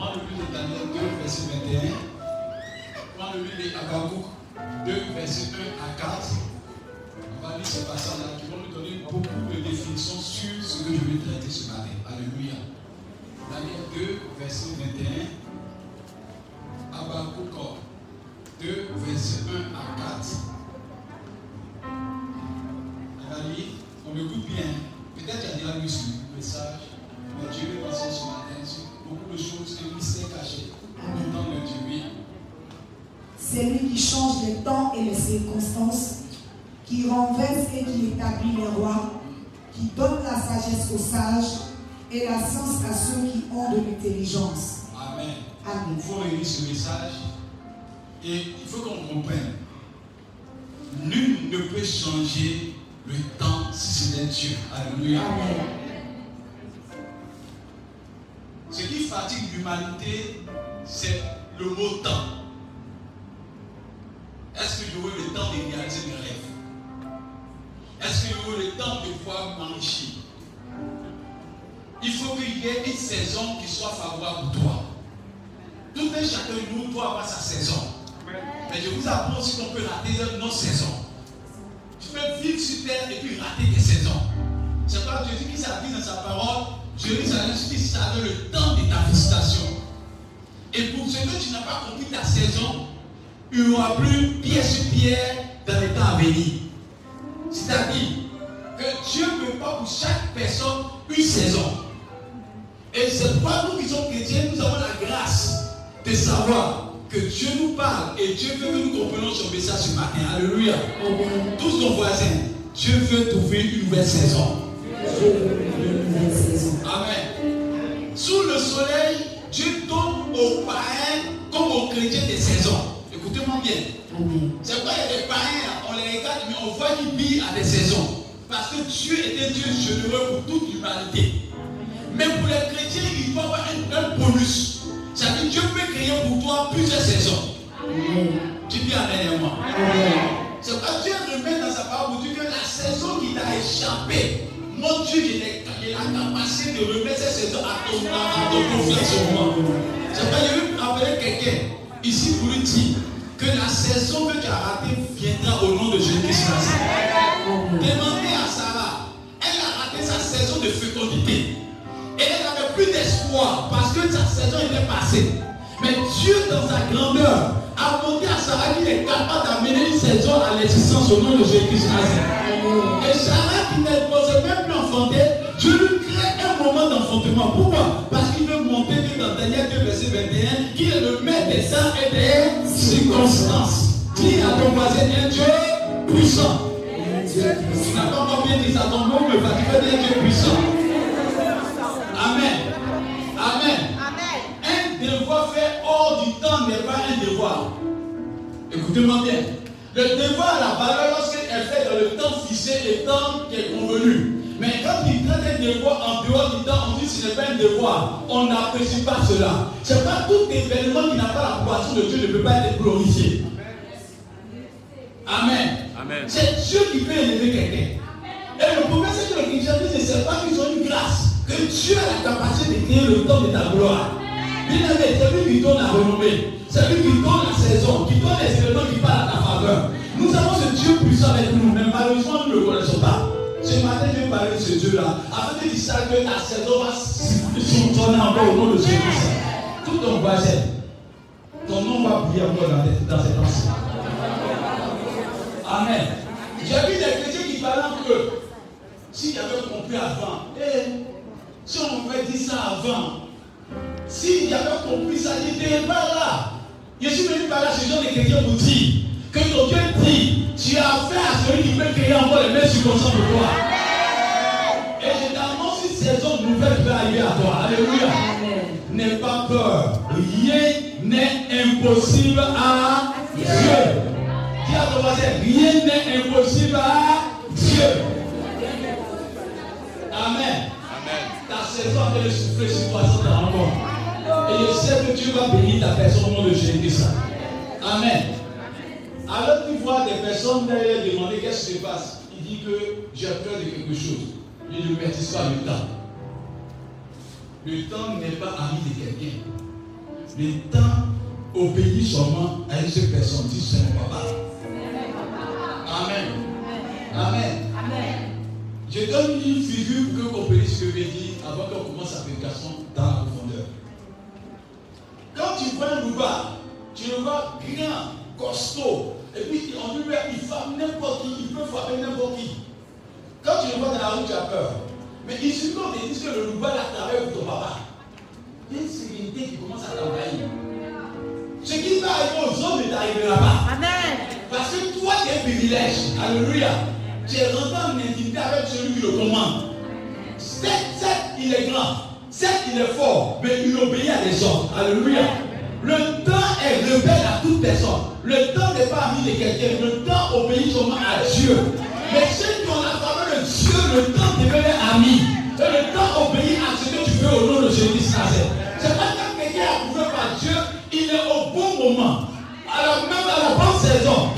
Prends le livre de Daniel 2, verset 21. Prends le livre d'Abakouk 2, verset 1 à 4. On va lire ces passages-là qui vont nous donner beaucoup de définitions sur ce que je vais traiter ce matin. Alléluia. Daniel 2, verset 21. science à ceux qui ont de l'intelligence. Amen. Amen. Il faut réunir ce message et il faut qu'on comprenne. Nul ne peut changer le temps si ce n'est Dieu. Alléluia. Ce qui fatigue l'humanité, c'est le mot temps. Est-ce que j'aurai le temps de réaliser mes rêves? Est-ce que j'aurai le temps de pouvoir m'enrichir? Qu'il y ait une saison qui soit favorable pour toi. Tout un chacun de nous doit avoir sa saison. Mais je vous apprends aussi qu'on peut rater nos saisons. Tu peux vivre sur terre et puis rater tes saisons. C'est pas Jésus qui s'habille dans sa parole. Jérusalem, dit ça donne le temps de ta visitation. Et pour ce que tu n'as pas compris ta saison, il n'y aura plus pierre sur pierre dans les temps à venir. C'est-à-dire que Dieu ne veut pas pour chaque personne une saison. Et c'est pourquoi nous qui sommes chrétiens, nous avons la grâce de savoir que Dieu nous parle et Dieu veut que nous comprenions son message ce matin. Alléluia. Tous nos voisins, Dieu veut trouver une nouvelle saison. Amen. Sous le soleil, Dieu donne aux païens comme aux chrétiens des saisons. Écoutez-moi bien. C'est pourquoi il y a des païens, on les regarde, mais on voit qu'ils vivent à des saisons. Parce que Dieu est un Dieu généreux pour toute l'humanité. Mais pour les chrétiens, il doit avoir un, bonus. C'est-à-dire Dieu peut créer pour toi plusieurs saisons. Tu dis Amen moi. C'est pourquoi Dieu remet dans sa parole pour dire que la saison qui t'a échappé, mon Dieu, il a la capacité de remettre cette saison à ton, à ton confiance au moment. C'est pourquoi je veux appeler quelqu'un ici pour lui dire que la saison que tu as ratée viendra au nom de Jésus-Christ. Demandez à Sarah, elle a raté sa saison de fécondité. Parce que sa saison était passée. Mais Dieu, dans sa grandeur, a montré à Sarah qu'il est capable d'amener une saison à l'existence au nom de Jésus-Christ. Et Sarah, qui ne posait même plus enfanter, Dieu lui crée un moment d'enfantement. Pourquoi? Parce qu'il veut montrer que dans Daniel 2, verset 21, qu'il est le maître des et des circonstances. Dis à ton voisin, un Dieu puissant. Tu n'as pas encore bien dit ça, ton nom, mais va dire Dieu puissant. Amen. Amen. Un devoir fait hors du temps n'est pas un devoir. Écoutez-moi bien. Le devoir a la valeur lorsqu'elle fait dans le temps fixé, le temps qui est convenu. Mais quand il traite un devoir en dehors du temps, on dit que ce n'est pas un devoir. On n'apprécie pas cela. C'est pas tout événement qui n'a pas l'approbation de Dieu ne peut pas être glorifié. Amen. Amen. C'est Dieu qui peut élever quelqu'un. Et le problème, c'est que le chrétien ne sait pas qu'ils ont une grâce que Dieu a la capacité de créer le temps de ta gloire. Bien aimé, c'est lui qui donne la renommée. C'est lui qui donne la saison, qui donne les éléments qui parlent à ta faveur. Nous avons ce Dieu puissant avec nous, mais malheureusement, nous ne le connaissons pas. Ce matin, je vais parler de ce Dieu-là, afin de dire que ta saison va sonner encore au nom de Jésus. Tout ton voisin, ton nom va briller encore dans, dans cette ancien. Amen. J'ai vu des chrétiens qui parlent eux. S'il avait compris avant, eh, si on m'avait dit ça avant, s'il avait compris ça, il n'était pas là. Je suis venu par là, ce genre de chrétiens vous dire que ton Dieu dit, tu as fait à celui qui peut créer encore les mêmes circonstances de toi. Et je t'annonce une saison nouvelle peut arriver à toi. Alléluia. N'aie pas peur. Rien n'est impossible à Dieu. Dis à ton voisin, rien n'est impossible à Dieu. Amen. Ta saison est le souffler sur toi sans rencontre. Et je sais que Dieu va bénir ta personne au nom de Jésus. Amen. Alors tu vois des personnes derrière demander qu'est-ce qui se passe, il dit que j'ai peur de quelque chose. Il ne maîtrise pas le temps. Le temps n'est pas ami de quelqu'un. Le temps obéit seulement à une seule personne, dit c'est mon papa. Amen. Amen. Amen. Je donne une figure que vous compreniez ce que je vais dire avant qu'on commence la prédication dans la profondeur. Quand tu vois un louba, tu le vois grand, costaud, et puis on lui il frappe n'importe qui, il peut frapper n'importe qui. Quand tu le vois dans la rue, tu as peur. Mais il suffit qu'on te dise que le louba l'a travaillé pour ton papa. Il y a une sérénité qui commence à t'envahir. Ce qui va arriver aux hommes ne t'arrivera pas. Amen. Parce que toi, tu as un privilège. Alléluia. Tu es rentré en intimité avec celui qui le commande. Certes, il est grand. Certes, il est fort, mais il obéit à des hommes. Alléluia. Le temps est rebelle à toute personne. Le temps n'est pas ami de quelqu'un. Le temps obéit seulement à Dieu. Mais ceux qui ont la parole de Dieu, le temps devient ami. Et le temps obéit à ce que tu veux au nom de Jésus-Christ. C'est pas quand quelqu'un est approuvé par Dieu, il est au bon moment. Alors même à la bonne saison.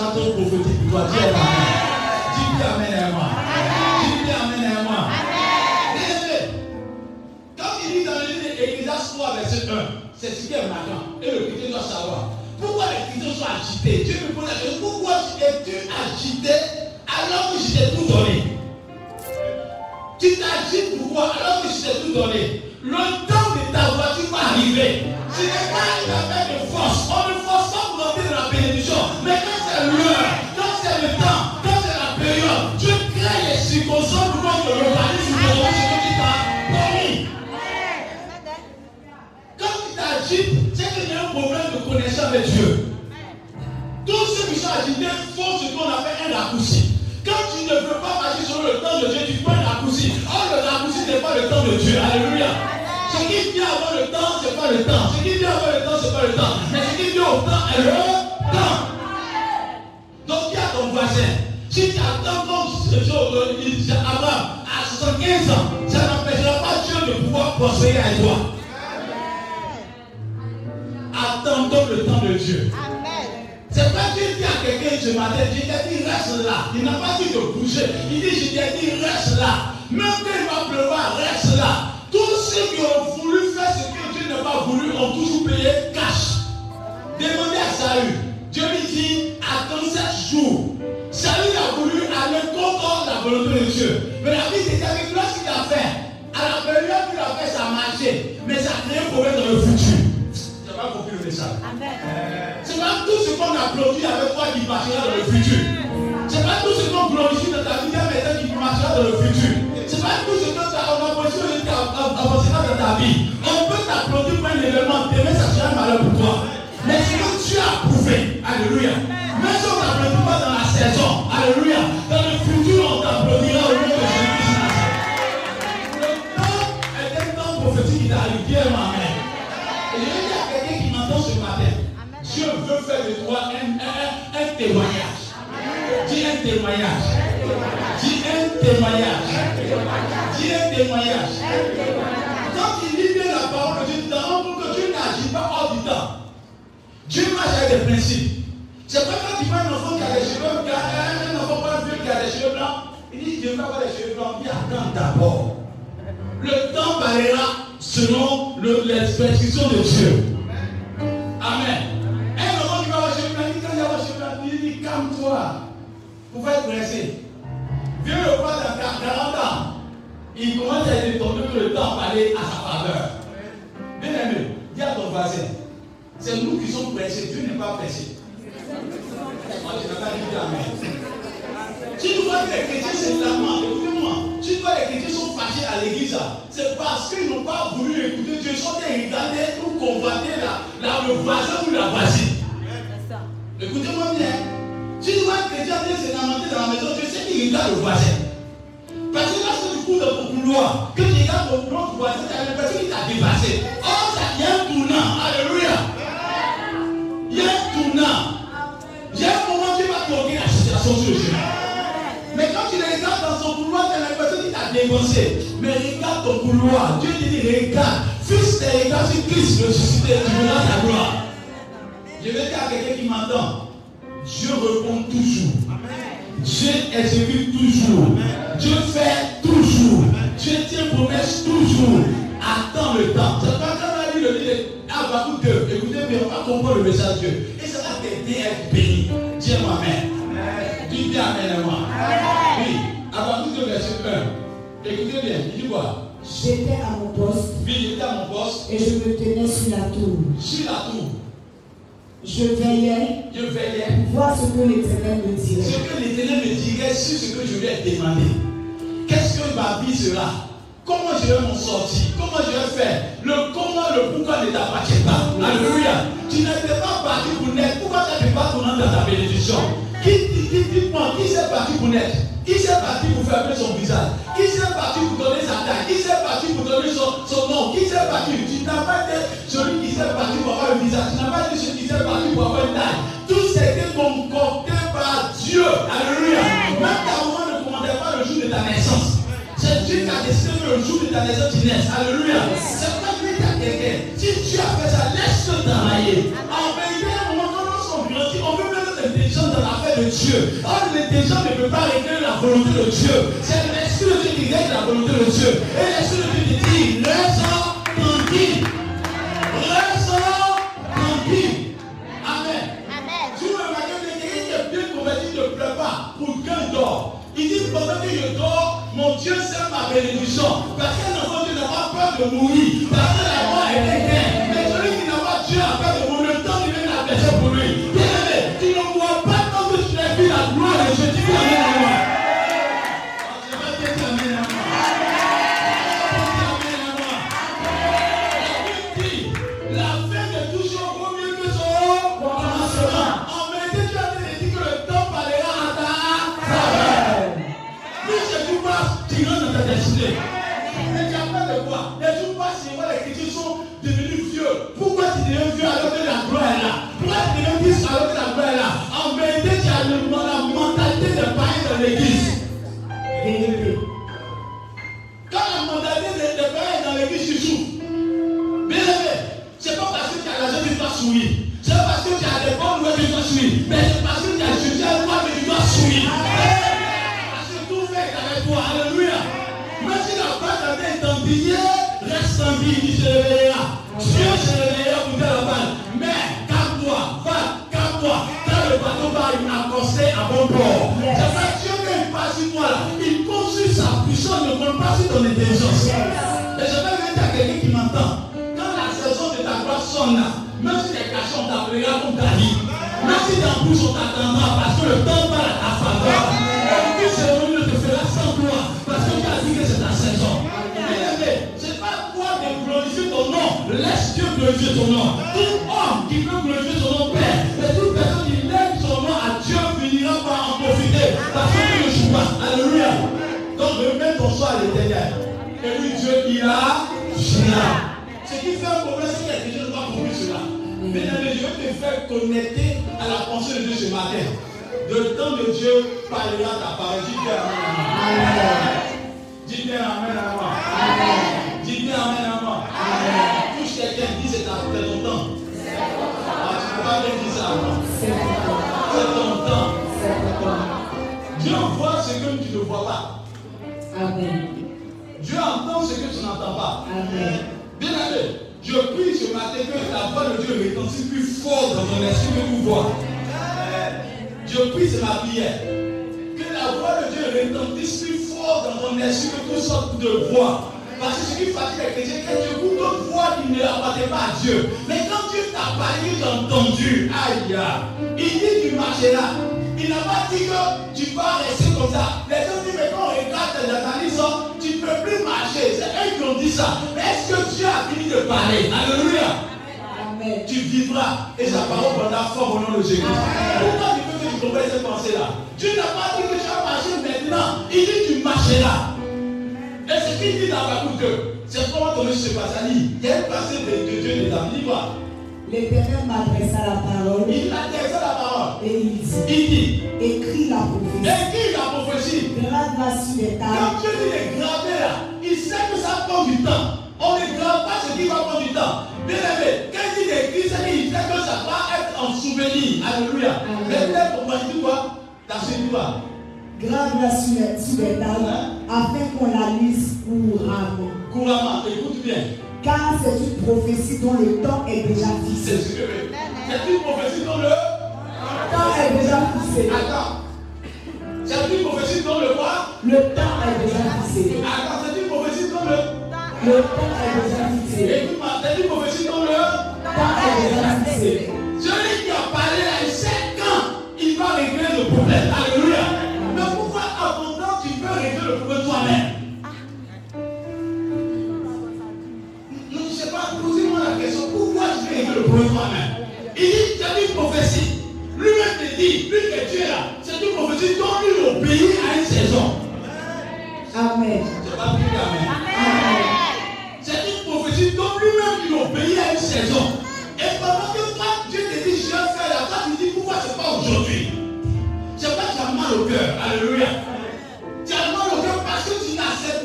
Sera trop prophétique pour toi. Dis Amen. Dis Amen à moi. Dis Amen à moi. Quand il dit dans le livre d'Ecclésias 3, verset 1, c'est ce qui est marquant. Et le chrétien doit savoir. Pourquoi les chrétiens sont agités? Dieu me pose la question. Pourquoi es-tu agité alors que je t'ai tout donné? Tu t'agites pourquoi alors que je t'ai tout donné Le temps de ta voiture va arriver. Ce n'est pas une affaire de force. On ne connexion avec Dieu. Tous ceux qui sont agités font ce qu'on appelle un raccourci. Quand tu ne veux pas marcher sur le temps de Dieu, tu prends un raccourci. Or, le raccourci n'est pas le temps de Dieu. Alléluia. Ce qui vient avant le temps, ce n'est pas le temps. Ce qui vient avant le temps, ce n'est pas le temps. Mais ce qui vient au temps est le temps. Donc, dis à ton voisin, si tu attends comme Abraham à 75 ans, ça n'empêchera pas Dieu de pouvoir prospérer à toi. Attendons le temps de Dieu. C'est pas Dieu dit à quelqu'un ce matin, je t'ai dit reste là. Il n'a pas dit de bouger. Il dit je t'ai dit reste là. Même quand il va pleuvoir, reste là. Tous ceux qui ont voulu faire ce que Dieu n'a pas voulu ont toujours payé cash. Demandez à Saül. Dieu lui dit attends sept jours. Saül a voulu aller contre la volonté de Dieu. Mais la vie était avec lui ce qu'il a fait. À la période où il a fait, ça a marché. Mais ça a créé un problème dans le futur. Tout ce qu'on applaudit avec toi qui marchera dans le futur. C'est pas tout ce qu'on glorifie dans ta vie avec qui marchera dans le futur. C'est pas tout ce qu'on a positionné qui avancera dans ta vie. On peut t'applaudir pour un événement, demain ça sera malheur pour toi. Mais ce que tu as prouvé, alléluia. Même si on t'applaudit pas dans la saison, alléluia. Dans le futur, on t'applaudira au nom de Jésus-Christ. Le temps est un temps prophétique qui t'arrive. Bien, amen. Et je vais dire à quelqu'un qui m'entend ce matin. Dieu veut faire de toi un, un, témoignage. Dis un témoignage. Dis un témoignage. Dis un témoignage. Quand il lit bien la parole de Dieu, tu compte que Dieu n'agit pas hors du temps. Dieu marche avec des principes. C'est pas quand tu vois un enfant qui a des cheveux blancs, un enfant pas vieux qui a des cheveux blancs, il dit Dieu va avoir des cheveux blancs, bien attends d'abord. Le temps parlera selon l'expression de Dieu. Amen. Calme-toi. Vous faites pressé. Viens le voir dans 40 ans. Il commence à être étonné que le temps parlait à sa faveur. Bien aimé, dis à ton voisin, c'est nous qui sommes pressés, Dieu n'est pas pressé. Moi, je n'ai pas dit Amen. Si tu vois que les chrétiens se lamentent, écoutez-moi, si tu vois que les chrétiens sont fâchés à l'église, c'est parce qu'ils n'ont pas voulu écouter Dieu, ils sont regarder ou combattre la, la, le voisin ou la voisine. Écoutez-moi bien. Si tu vois un chrétien vient se lamenter dans la maison, tu sais qu'il regarde le voisin. Parce que lorsque tu cours dans ton couloir, que tu regardes ton autre voisin, tu as l'impression qu'il t'a dépassé. Or, ça y a un tournant. Alléluia. Il y a un tournant. Il y a un moment où tu vas bloquer la situation sur chemin. Mais quand tu regardes dans son couloir, tu as l'impression qu'il t'a dénoncé. Mais regarde ton couloir. Dieu te dit, regarde. Fils tes regards sur Christ ressuscité, tu verras ta gloire. Je vais dire à quelqu'un qui m'entend. Dieu répond toujours. Dieu exécute toujours. Dieu fait toujours. Dieu tient promesse toujours. Attends le temps. Quand on a lu le livre Habakkuk 2. Écoutez bien, on va comprendre le message de Dieu. Et ça va t'aider à être béni. Dis moi Amen. Dis Amen à moi. Oui. Habakkuk 2, verset 1. Écoutez bien, il dit quoi? J'étais à mon poste Oui, j'étais à mon poste. et je me tenais sur la tour. Sur la tour. Je veillais Je veillais. pour voir ce que l'Éternel me Ce dirait. que l'Éternel me dirait sur ce que je lui ai demandé. Qu'est-ce que ma vie sera? Comment je vais m'en sortir? Comment je vais faire? Le comment, le pourquoi ne t'appartient pas. Alléluia. Tu n'étais pas parti pour naître. Pourquoi tu n'es pas tournant dans ta bénédiction? Qui, qui, qui, dites-moi, qui s'est parti pour naître? Qui s'est parti pour fermer son visage? Qui s'est parti pour donner sa taille Son, son nom Qui s'est parti Tu n'as pas été celui qui s'est parti pour avoir un visage. Tu n'as pas été celui qui s'est parti pour avoir une taille. Tout c'était concocté par Dieu. Alléluia. Même ta maman ne commandait pas le jour de ta naissance. C'est Dieu qui a décidé que le jour de ta naissance tu naisses. Alléluia. C'est pas lui qui a quelqu'un. Si Dieu a fait ça, laisse-le travailler. Dans l'affaire de Dieu. Or, l'intelligence ne peut pas régler la volonté de Dieu. C'est l'Esprit de Dieu qui règle la volonté de Dieu. Et l'Esprit de Dieu qui dit, restons tranquille. Restons tranquille. Amen. Si vous remarquez que quelqu'un qui est bien converti ne pleure pas pour qu'un dort. Il dit pendant que je dors, mon Dieu sert ma bénédiction. Parce qu'un enfant Dieu n'a pas peur de mourir. Parce que la mort est éteinte. En Laisse Dieu glorifier ton nom. Tout homme qui peut glorifier son nom Père, et toute personne qui lève son nom à Dieu finira par en profiter parce que Dieu ne joue pas. Alléluia. Donc remets ton choix à l'éternel. Et lui, Dieu, il a géré. Ce qui fait un problème, c'est qu'il y a des gens qui n'ont pas compris cela. Mesdames, je vais te faire connecter à la pensée de Dieu ce matin. Le temps de Dieu parlera ta parole. Dis bien Amen. Amen. Dis bien Amen à moi. Dis bien Amen à moi. C'est ton temps. Ah, tu peux dire ça. C'est ton temps. Dieu voit ce que tu ne vois pas. Amen. Dieu entend ce que tu n'entends pas. Amen. Bien aimé, je prie ce matin que la voix de Dieu retentisse plus fort dans ton esprit que tout voix. Je prie, c'est ma prière. Que la voix de Dieu retentisse plus fort dans ton esprit que toutes sortes de voix. Parce que ce qui fatigue les chrétiens, tu écoutes d'autres voix qui ne appartiennent pas à Dieu. Mais quand Dieu t'a parlé, as entendu. Aïe, aïe. Il dit tu marcheras. Il n'a pas dit que tu vas rester comme ça. Les gens disent, mais quand on regarde tes analyses, tu ne peux plus marcher. C'est eux qui ont dit ça. Mais est-ce que Dieu a fini de parler? Alléluia. Amen. Tu vivras et sa parole prendra forme au nom de Jésus. Pourquoi tu veux que tu comprennes cette pensée-là Dieu n'a pas dit que tu vas marcher maintenant. Il dit tu marcheras. Et ce qu'il dit dans Habakkuk 2, c'est comment se passe à Il y a une passé de, de Dieu âmes. Il quoi L'Éternel m'adressa la parole Il a adressé la parole. et il dit Il dit Écris la prophétie. Écris la prophétie. Grave-la sur les tables. Quand Dieu dit de graver là, il sait que ça prend du temps. On ne grave pas ce qui va prendre du temps. Bien aimé, quand il d'écrire, c'est qu'il sait que ça va être en souvenir. Alléluia. Mais peut-être pour moi, dit quoi? Dans ce livre Grave-la sur les, sur les tables afin qu'on la lise couramment. couramment, écoute bien. Car c'est une prophétie dont le temps est déjà fixé. c'est une prophétie dont le. Le temps est déjà fixé. Attends. C'est une prophétie dont le quoi? Le temps est déjà fixé. Attends, c'est une prophétie dont le. Le temps est déjà fixé. Écoute-moi, c'est une prophétie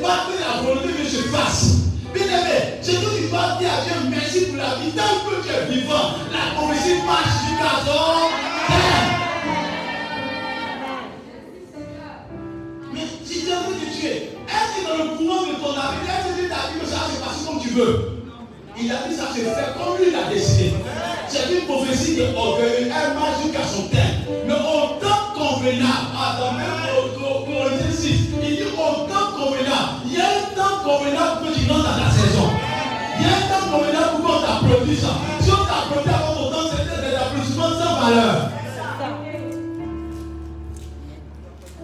pas que la volonté que je fasse. Bien aimé, c'est tout qui doit dire à Dieu merci pour la vie. Tant que tu es vivant, la prophétie marche jusqu'à son Mais si Dieu veut te tuer, est-ce que dans le courant de ton avenir, est-ce que t'a dit que ça se passer comme tu veux? Il a dit ça se fait comme lui l'a décidé. C'est une prophétie de orgueil, elle marche jusqu'à son terme. Mais autant convenable, à la même convenable que tu rentres dans ta saison. Il y a un temps convenable pour qu'on t'applaudisse. Si on t'applaudit avant ton temps, c'était des applaudissements sans valeur.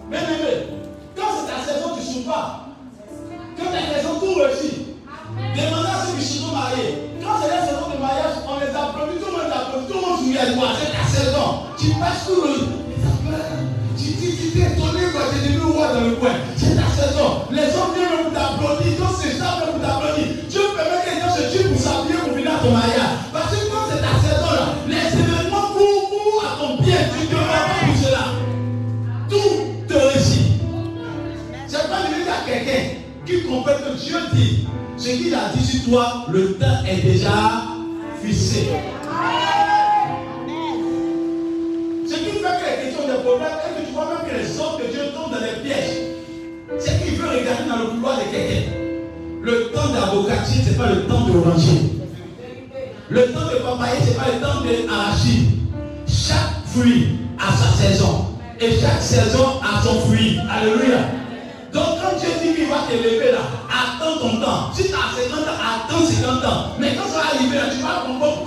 Mais, mais, quand c'est ta saison, tu ne souffres pas. Quand ta saison, tout réussit. Demandez à ceux qui sont mariés. Quand c'est la saison de mariage, on les applaudit, tout le monde applaudit, tout le monde sourit à toi. C'est ta saison. Tu passes tout le. Tu dis, tu t'es étonné, quoi, tu es devenu roi dans le coin. C'est ta saison. Les hommes viennent pour t'applaudir. Dieu permet que les gens se tuent pour s'appuyer pour finir ton mariage. Parce que quand c'est ta saison là, les événements courent, courent à ton pied. Tu vas pas pour cela. Tout te réussit. C'est pas limite à quelqu'un qui comprend que Dieu dit ce qu'il a dit sur toi, le temps est déjà fixé. Ce qui fait que les questions des problèmes, est-ce que tu vois même que les hommes de Dieu tombent dans les pièges? C'est qu'il veut regarder dans le couloir de quelqu'un. Le temps d'avocatier, ce n'est pas le temps d'oranger. Le temps de papayer, ce n'est pas le temps d'arachide. Chaque fruit a sa saison. Et chaque saison a son fruit. Alléluia. Donc quand Dieu dit qu'il va t'élever là, attends ton temps. Si tu as 50 ans, attends 50 ans. Mais quand ça va arriver là, tu vas comprendre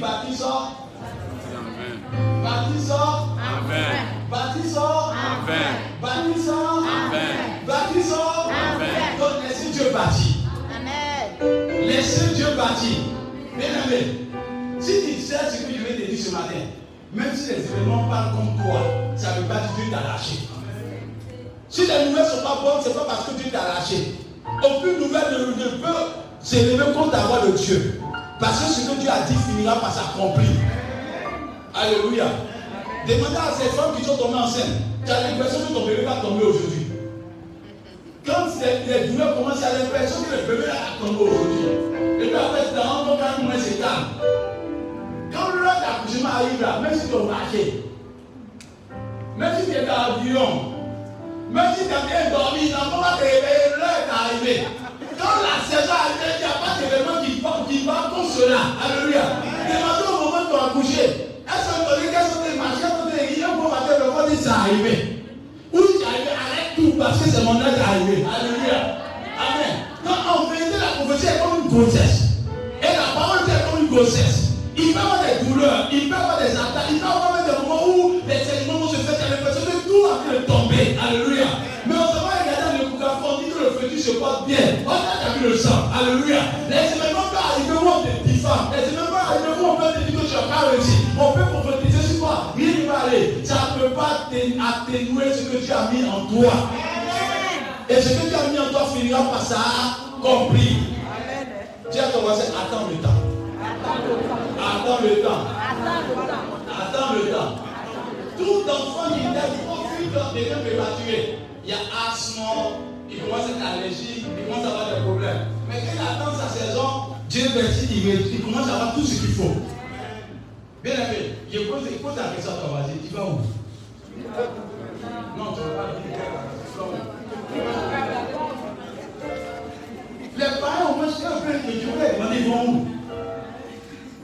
Bâtissent ça, bâtissent ça, bâtissent ça, bâtissent ça, bâtissent ça. Donc laissez Dieu bâtir. Laissez Dieu bâtir. Bien aimé, si tu sais ce que je vais te dire ce matin, même si les événements parlent comme toi, ça ne veut pas dire que Dieu t'a lâché. Si les nouvelles ne sont pas bonnes, ce n'est pas parce que Dieu t'a lâché. Aucune nouvelle ne peut s'élever contre la voix de Dieu. Parce que ce que Dieu a dit finira par s'accomplir. Alléluia. Demandez à ces femmes qui sont tombées enceintes. Tu as l'impression que ton bébé va tomber aujourd'hui. Quand les, douleurs commencent, tu as l'impression que le bébé va tomber aujourd'hui. Et puis après, tu te rends compte qu'à un moment, c'est. Quand l'heure d'accouchement arrive là, même si tu es marché, même si tu es dans l'avion, même si tu as bien dormi, l'enfant va te réveiller, l'heure est arrivée. Quand la saison arrive, n'y a pas cela. Alléluia. Demandez au moment de accoucher. Est-ce que tu as qu'est-ce que tu marché, quand tu es guidé pour matin, le dit c'est arrivé? Où c'est arrivé, arrête tout parce que c'est mon âge arrivé. Alléluia. Amen. Quand en vérité, la prophétie est comme une grossesse. Et la parole est comme une grossesse. Il peut y avoir des douleurs, il peut y avoir des attaques, il peut y avoir même des moments où les saignements vont se faire, tu as l'impression que tout a de tomber. Alléluia. Mais on se va regarder le bouquin, on dit que le fœtus se porte bien. On a vu le sang. Alléluia. Les événements peuvent arriver où on Les événements peuvent arriver où on peut te dire que tu n'as pas réussi. On peut prophétiser sur toi. Rien ne va aller. Ça ne peut pas atténuer ce que tu as mis en toi. Et ce que tu as mis en toi finira par s'accomplir. Dis à ton voisin, attends le temps. Attends le temps. Attends le temps. Tout enfant qui naît, au fil devient prématuré. Il y a asthme, il commence à être allergique, il commence à avoir des problèmes. Mais quand il attend sa saison, Dieu merci, il, il commence à avoir tout ce qu'il faut. Bien aimé, je pose, il pose la question à ton voisin, tu vas où? Non, tu vas pas Les parents, au moins, c'est un peu que tu voulais demander, ils vont où?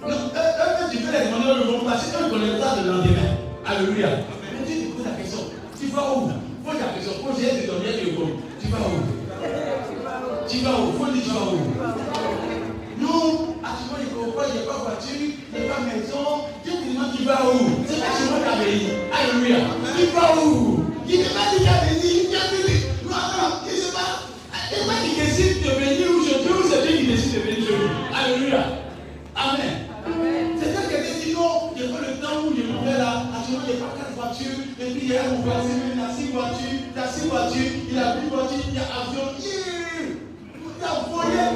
Non, eux, eux, tu peux les demander le vont parce qu'eux connaissent ça le lendemain. Alléluia. Mais Dieu te pose la question. Tu vas où? Pose la question. Pose la question. Tu vas où? Tu vas où? Faut dire tu vas où? Il ne pas, il n'y a pas voiture, il n'y a pas maison. Dieu te demande tu vas où? C'est pas chez moi qui a béni. Alléluia. Tu vas où? Il n'est pas dit qu'il a béni. Il a béni. Non, non, il ne sait pas. Pas qui décide de bénir aujourd'hui ou c'est Dieu qui décide de aujourd'hui. Alléluia. Amen. C'est ça quelqu'un dit non, il n'y a pas le temps où je me fais là, moment il n'y a pas quatre voitures, et puis il y a mon voisin, il a six voitures, il a six voitures, il a huit voitures, il y a avion, yeah! il a volé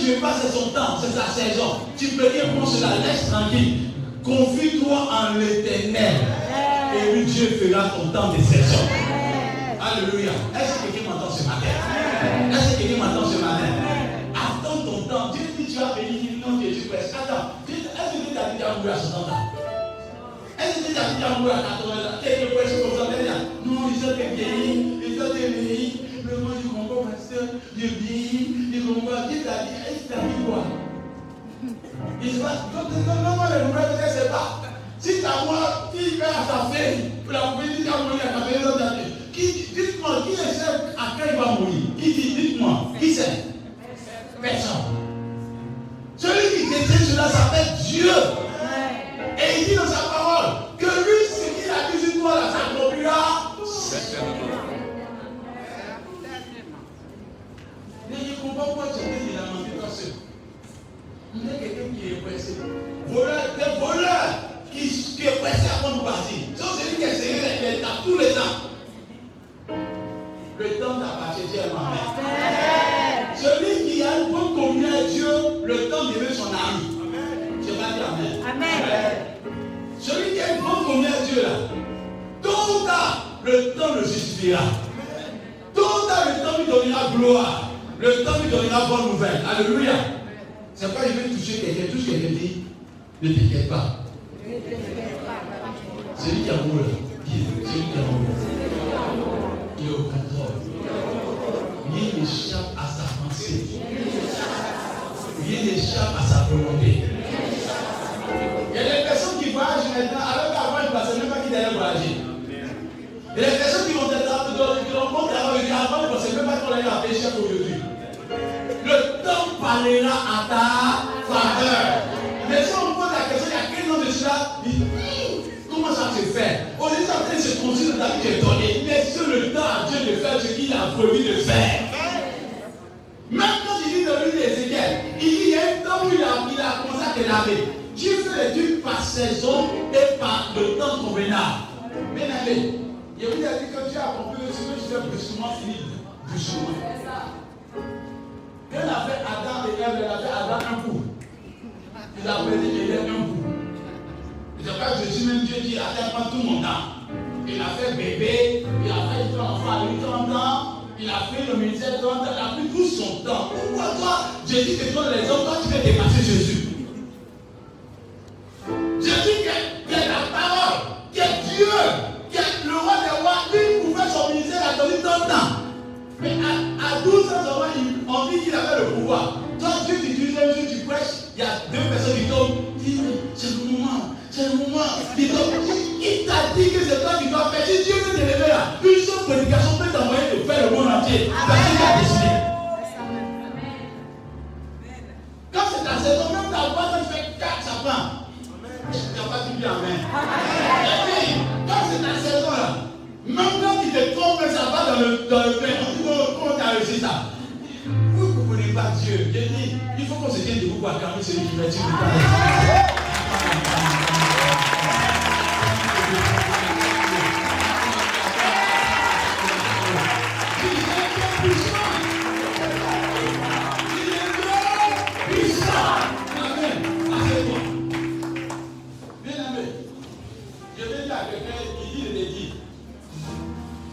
tu veux pas, c'est son temps, c'est sa saison. Tu peux rien pour cela, laisse tranquille. Confie-toi en l'éternel. Et lui, Dieu fera ton temps de saison. Alléluia. Est-ce que quelqu'un m'entend ce matin? Est-ce que quelqu'un m'entend ce matin? Attends ton temps. Dieu dit tu vas venir, non, Dieu, tu peux. Attends. Est-ce que Dieu t'a dit tu vas mourir à 60 ans Est-ce que Dieu t'a dit tu vas mourir à 80 ans Quelqu'un peut être comme ça, Non, il s'est fait vieillir, il s'est fait je comprends, pasteur. Je vieillis, je comprends. Dieu t'a dit, quoi? Il se passe. Je ne sais pas. Si ta moi, qui fait à sa fille, pour la pouvez dire qu'à mourir à 80 ans, qui, dites-moi, qui sait à quand il va mourir? Qui dit, dites-moi, qui sait Personne. Celui qui détient cela s'appelle Dieu. Seul. Il y a quelqu'un qui est pressé. Voleur, des voleurs qui, qui est pressé avant de partir. C'est celui qui a essayé les tous les temps. Le temps t'appartient, Dieu est ma mère. Celui qui a une bonne communion avec Dieu, le temps devient son ami. Je vais dire Amen. Amen. Celui qui a une bonne communion avec Dieu là, tôt ou tard, le temps le justifiera. Tôt ou tard, le temps lui donnera gloire. Le temps lui donnera bonne nouvelle. Alléluia. C'est pourquoi je vais toucher quelqu'un, touche quelqu'un dit, ne t'inquiète pas. Celui qui a dis, celui qui a mouru, il est au contrôle. Rien n'échappe à sa pensée. Rien n'échappe à sa volonté. Il y a des personnes qui voyagent maintenant, alors qu'avant, ils ne pensaient même pas qu'ils allaient voyager. Il y a des personnes qui vont être là, qui rencontrent avant, ils ne pensaient même pas qu'on allait la pécher aujourd'hui. Le temps parlera à ta faveur. Mais si on pose la question, il y a quel nom de cela Comment ça se fait? On est en train de se construire dans la vie donnée. Laissez le temps à Dieu de faire ce qu'il a promis de faire. Même quand il dit dans l'île d'Ézéchiel, il dit il y a un temps où il a, il a commencé à te laver. Dieu fait les trucs par saison et par le temps convenable. Bien aimé, il vous a dit que Dieu a compris ce que je fais brusquement finir brusquement. Dieu a fait Adam et Ève, il a fait Adam un coup. Il a fait un coup. Et pas Jésus même Dieu dit, attends pas tout mon temps. Il a fait bébé, il a fait enfant à 30 ans, il a fait le ministère 30 ans, il a pris tout son temps. Pourquoi toi, Jésus te donne les hommes, toi tu veux dépasser Jésus? Jésus qui est, qui la parole, qui est Dieu, qui est le roi des rois, lui pouvait son ministère à donner 30 ans. Mais à, à 12 ans il- on dit qu'il avait le pouvoir. Toi, Dieu t'utilise un jour, tu prêches, il y a deux personnes qui tombent, dis c'est le moment, c'est le moment. Il t'a dit que c'est toi qui dois faire? Si Dieu veut te lever là, une seule prédication peut t'envoyer de faire le monde entier. Parce qu'il a décidé. Quand c'est ta saison, même ta voix, quand tu fais 4, ça prend. Tu n'as pas dit bien Amen. Quand c'est ta saison là, même quand tu te trompes, ça va dans le, dans le pain. On dit, comment comment tu as réussi ça? Pas Dieu. J'ai dit, il faut qu'on se tienne debout pour acclamer celui qui fait Dieu. Il. Il je.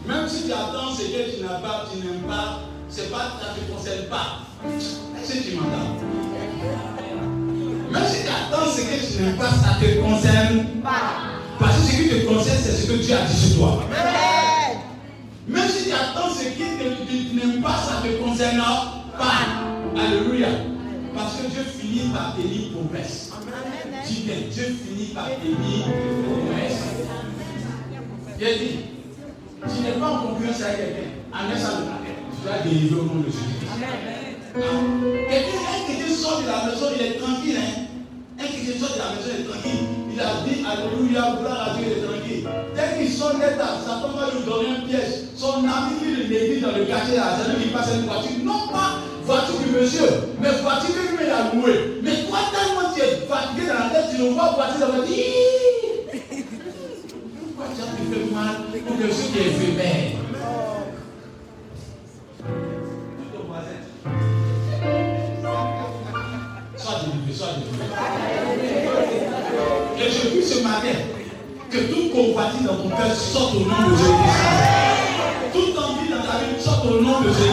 Même si tu attends ce que tu n'as pas, tu n'aimes pas, c'est pas, ça ne te concerne pas. Est-ce tu Même si tu attends ce que tu n'aimes pas, ça ne te concerne pas. Parce que ce qui te concerne, c'est ce que Dieu a dit sur toi. Même si tu attends ce qui tu n'aimes pas, ça ne te concerne pas. Alléluia. Parce que Dieu finit par tenir promesse. Bien, Dieu finit par tenir promesse. Dit, tu n'es pas en concurrence avec quelqu'un, en laissant le. Tu dois délivrer au nom de Jésus. Quelqu'un, un chrétien sort de la maison, il est tranquille. Hein? Un chrétien sort de la maison, il est tranquille? Il a dit Alléluia, gloire à Dieu, il est tranquille. Dès qu'il sort de table, sa femme va lui donner un piège. Son ami qui le néglige dans le quartier, là, c'est lui qui passe une voiture. Non pas voiture du monsieur, mais voiture que lui a loué. Mais toi, tellement tu es fatigué dans la tête, tu le vois voiture la voiture. Hi! Pourquoi tu as fait mal pour que ce qui est éphémère Et je prie ce matin que tout convoitise dans ton cœur sorte au nom de Jésus. Toute envie dans ta vie sorte au nom de Jésus.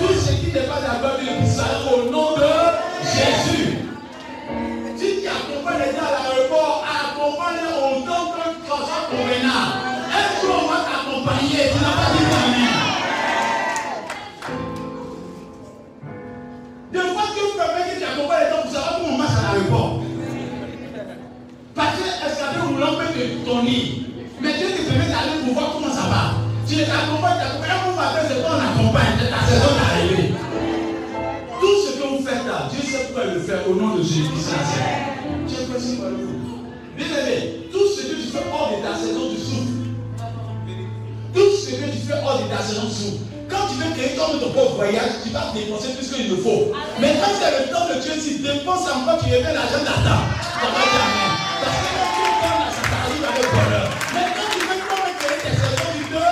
Tout ce qui n'est pas d'accord de l'église au nom de Jésus. Si tu accompagnes les gens à l'aéroport, accompagne en tant qu'un transport convenable. Tu accompagnes les gens pour savoir comment on marche à l'aéroport. Parce que l'escalier roulant peut te tourner. Mais Dieu te permet d'aller pour voir comment ça va. Tu les accompagnes, tu accompagnes. Un moment après, c'est toi on accompagne. C'est ta saison d'arrivée. Tout ce que vous faites là, Dieu sait pourquoi le faire au nom de Jésus-Christ. Dieu merci pour vous. Bien aimé, tout ce que tu fais hors de ta saison, tu souffres. Tout ce que tu fais hors de ta saison, tu souffres. Quand tu veux créer ton ton propre voyage, tu vas dépenser plus qu'il ne faut. Mais quand c'est le temps de Dieu, si tu dépenses encore, tu reviens l'argent. Ça va Amen. Parce que quand tu donnes ça t'arrive avec bonheur. Mais quand tu veux créer tes saisons, tu te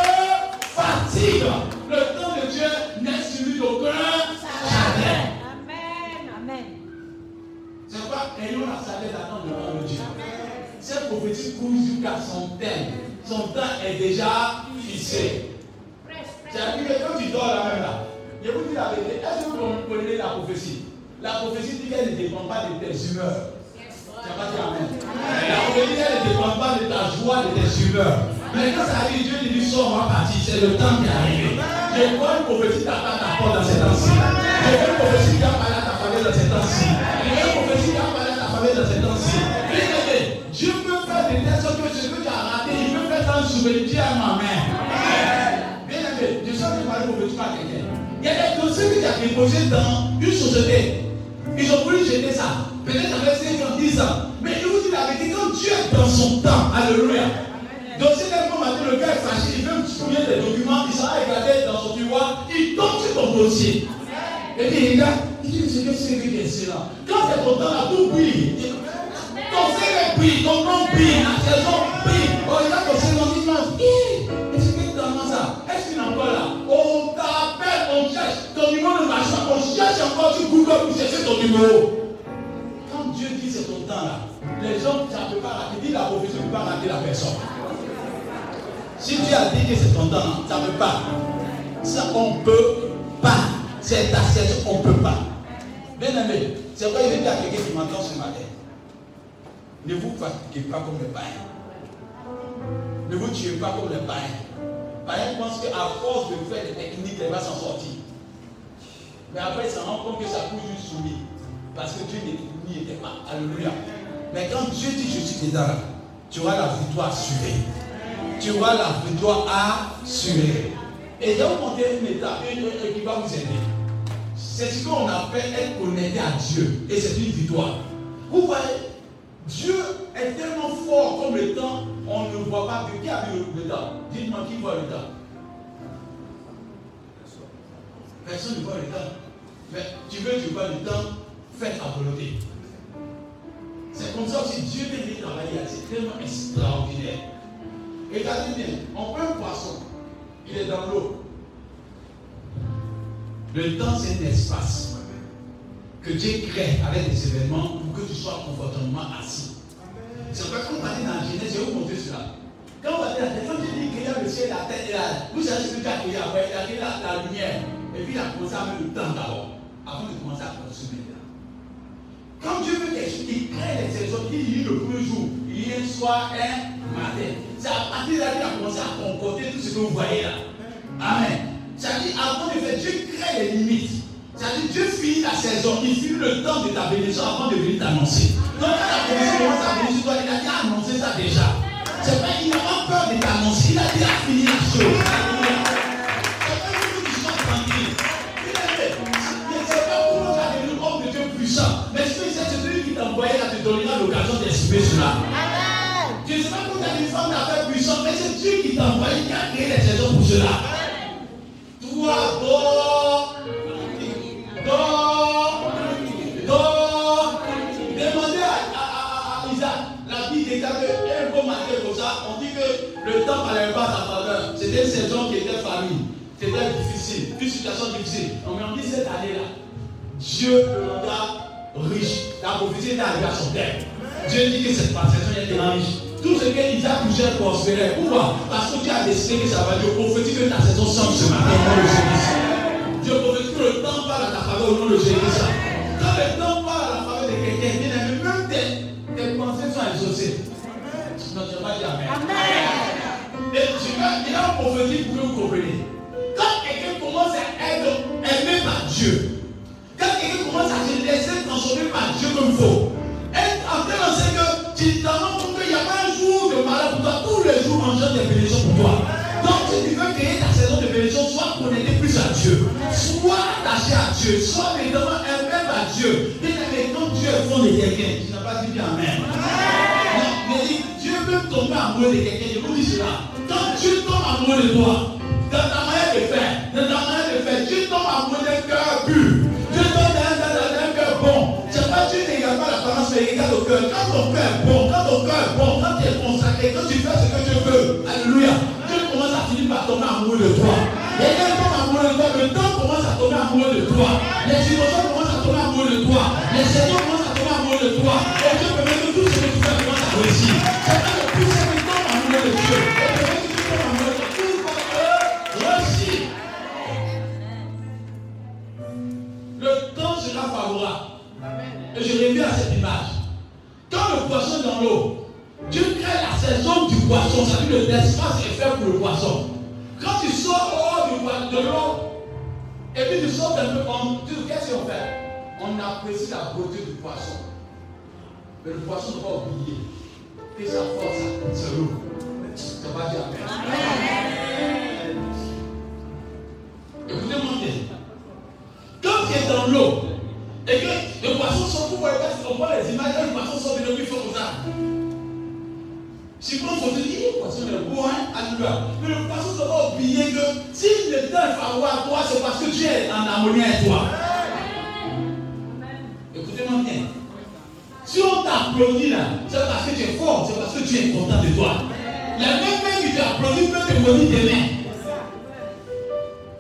fatigues. Le temps de Dieu n'est suivi d'aucun jamais. Amen. Amen. C'est pas ayons la sagesse d'attendre le temps de Dieu. Cette prophétie court jusqu'à son thème. Son temps est déjà fixé. C'est-à-dire que quand tu dors là même là, je vous dis la vérité, est-ce que vous connaissez la prophétie? La prophétie dit qu'elle ne dépend pas de tes humeurs. Tu pas dit Amen? La prophétie, elle ne dépend pas de ta joie, de tes humeurs. Mais quand ça arrive, Dieu dit, sors, on va partir, c'est le temps qui est arrivé. Je vois une prophétie qui attend ta porte dans ces temps-ci. Je vois une prophétie qui a parlé à ta famille dans ces temps-ci. Je vois une prophétie qui a parlé à ta famille dans ces temps-ci. Bien aimé, Dieu peut faire des sortes que tu as raté, il peut faire un souvenir à ma main. Bien aimé, je sens que tu parles prophétiquement à quelqu'un. Il y a des dossiers que tu as déposés dans une société. Ils ont voulu jeter ça. Peut-être avec 5 ans, 10 ans. Mais je vous dis la vérité, quand Dieu est dans son temps, alléluia. Dossier d'un bon matin, le gars est fâché, il veut fouiller des documents, il s'en va regarder dans son tiroir, il tombe sur ton dossier. Et puis il regarde, il dit, c'est que c'est que c'est là. Quand c'est ton temps là, tout brille. Ton CV brille, ton pour chercher ton numéro. Quand Dieu dit c'est ton temps là, les gens, ça ne peut pas rater. Dit la prophétie, ne peut pas rater la personne. Si Dieu a dit que c'est ton temps, ça ne peut pas. Ça, on ne peut pas. C'est ta on ne peut pas. Bien aimé, c'est vrai, il y a quelqu'un qui m'entend ce matin. Ne vous fatiguez pas comme les païens. Ne vous tuez pas comme les païens. Païens pensent qu'à force de faire des techniques, elle va s'en sortir. Mais après, il se rend compte que ça couche juste soumis. Parce que Dieu n'y était pas. Alléluia. Mais quand Dieu dit je suis dedans tu auras la victoire assurée. Tu auras la victoire assurée. Et vais vous montrer une étape qui va vous aider. C'est ce qu'on appelle être connecté à Dieu. Et c'est une victoire. Vous voyez, Dieu est tellement fort comme le temps, on ne voit pas qui a vu le temps. Dites-moi qui voit le temps. Personne ne voit le temps. Mais tu veux, tu vois le temps, fais ta volonté. C'est comme ça aussi Dieu t'a dit travailler, c'est tellement extraordinaire. Regardez bien, on prend un poisson, il est dans l'eau. Le temps, c'est un espace que Dieu crée avec des événements pour que tu sois confortablement assis. C'est vrai qu'on va dire dans la Genèse, je vais vous montrer cela. Quand on va dire la quand Dieu dit qu'il y le ciel, la terre et la. Vous savez ce que Dieu a créé après? Il a la, la lumière. Et puis il a commencé à mettre le temps d'abord, avant de commencer à consommer. Quand Dieu veut quelque chose, il crée les saisons, il dit le premier jour, il a un soir, un matin. C'est à partir de là qu'il a commencé à comporter tout ce que vous voyez là. Amen. C'est-à-dire, avant de faire, Dieu crée les limites. C'est-à-dire, Dieu finit la saison, il finit le temps de ta bénédiction avant de venir t'annoncer. Donc, quand la bénédiction commence à venir sur toi, il a déjà annoncé ça déjà. C'est pas, il n'a pas peur de t'annoncer, il a déjà fini la chose. Cela. Toi, dors, dors. Demandez à, Isaac, la un comme ça, on dit que le temps n'allait pas sa faveur. C'était une saison qui était famille. C'était difficile, une situation difficile. On dit cette année-là, Dieu le rendra riche. La prophétie est arrivée à son terme. Dieu dit que cette passation est riche. Tout ce que Isaac touchait prospérait. Pourquoi? Parce que Dieu a décidé que ça va. Dieu prophétise que ta saison semble ce matin au nom de Jésus. Dieu prophétise que le temps parle à ta faveur au nom de Jésus. Quand le temps parle à la faveur de quelqu'un, bien aimé, même tes, tes pensées sont exaucées. Non, tu vas dire Amen. Et tu vas, il a prophétie pour que vous compreniez. Quand quelqu'un commence à être aimé par Dieu, Dieu, sois évidemment aimé par Dieu. Bien aimé, quand Dieu est fond de quelqu'un, tu n'as pas dit bien Amen. Non, mais Dieu peut tomber amoureux de quelqu'un, je vous dis cela. Quand Dieu tombe amoureux de toi, dans ta manière de faire, dans ta manière de faire, Dieu tombe amoureux d'un cœur pur. Dieu tombe d'un cœur bon. C'est pas Dieu regarde pas l'apparence, mais regarde le cœur. Quand ton cœur est bon, quand ton cœur est bon, quand tu es consacré, quand tu fais ce que Dieu veut, alléluia, Dieu commence à finir par tomber amoureux de toi. Et quand il tombe amoureux de toi, le temps commence à tomber amoureux de toi. Les situations commencent à tomber amoureux de toi. Les saisons commencent à tomber amoureux de toi. Et Dieu permet que tout ce que tu fais commence à réussir. Poisson. Mais le poisson ne doit pas oublier que sa force, c'est l'eau. Ça va dire Amen. Écoutez-moi bien. Quand tu es dans l'eau, et que le poisson sort, vous voyez pas, on voit les images, quand le poisson sort de l'eau, il fait comme ça. Si vous faut te dire, le poisson est beau, hein, alléluia. Mais le poisson ne doit pas oublier que si le temps est favorable à toi, c'est parce que tu es en harmonie avec toi. Là, c'est parce que tu es fort, c'est parce que tu es content de toi. La même main qui t'applaudit peut te maudire demain.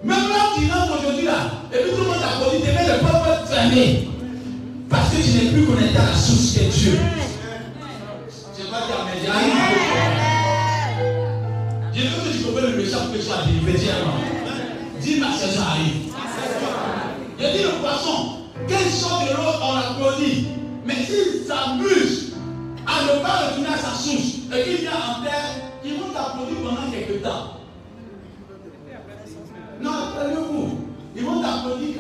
Même là, tu rentres aujourd'hui là, et puis tout le monde t'applaudit, tes mains ne peuvent pas être fermées. Parce que tu n'es plus connecté à la source qui est Dieu. Je vais pas dire, mais j'arrive. Je veux que tu comprennes le pour que tu sois délivré. Dis. Dis ma saison arrive. Je dis le poisson, quand il sort de l'eau, on l'applaudit. Mais s'il s'amuse à ne pas retourner à sa source et qu'il vient en terre, ils vont t'applaudir pendant quelques temps. Non, attendez-vous. Ils vont t'applaudir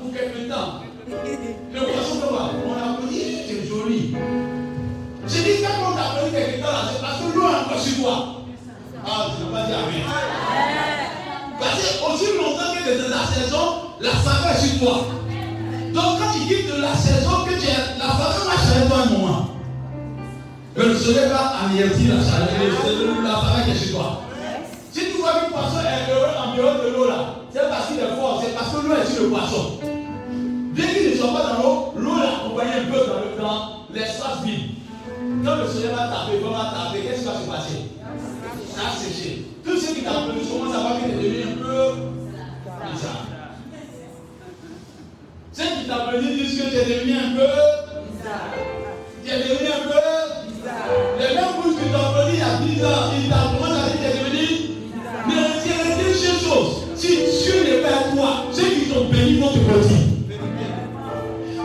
pour quelques temps. Le poisson peut voir. On applaudit, c'est joli. J'ai dit quand on t'applaudit quelque temps, c'est parce que l'eau est encore sur toi. Ah, tu n'as pas dit Amen. Parce que aussi longtemps que tu es dans la saison, la faveur est sur toi. Donc quand tu quittes la saison que tu es, la faveur va changer toi un moment. Mais le soleil va anéantir la chaleur, le- la faveur qui est sur toi. Si tu vois qu'une poisson est heureux en dehors de l'eau là, c'est parce qu'il est fort, c'est parce que l'eau est sur le poisson. Bien qu'il ne soit pas dans l'eau, l'eau l'accompagne un peu dans le- dans l'espace vide. Quand le soleil va taper, va taper, qu'est-ce qui va se passer? Ça va sécher. Tout ce qui t'applaudit, commence à voir que tu es devenu un peu bizarre. Ceux qui t'applaudissent disent que tu es devenu un peu tu es devenu un peu Les mêmes bouches qui t'applaudissent il y a 10 ans, ils t'applaudissent à dire que tu es devenu Mais c'est une seule chose. Si Dieu n'est pas avec toi, ceux qui sont bénis vont te maudire.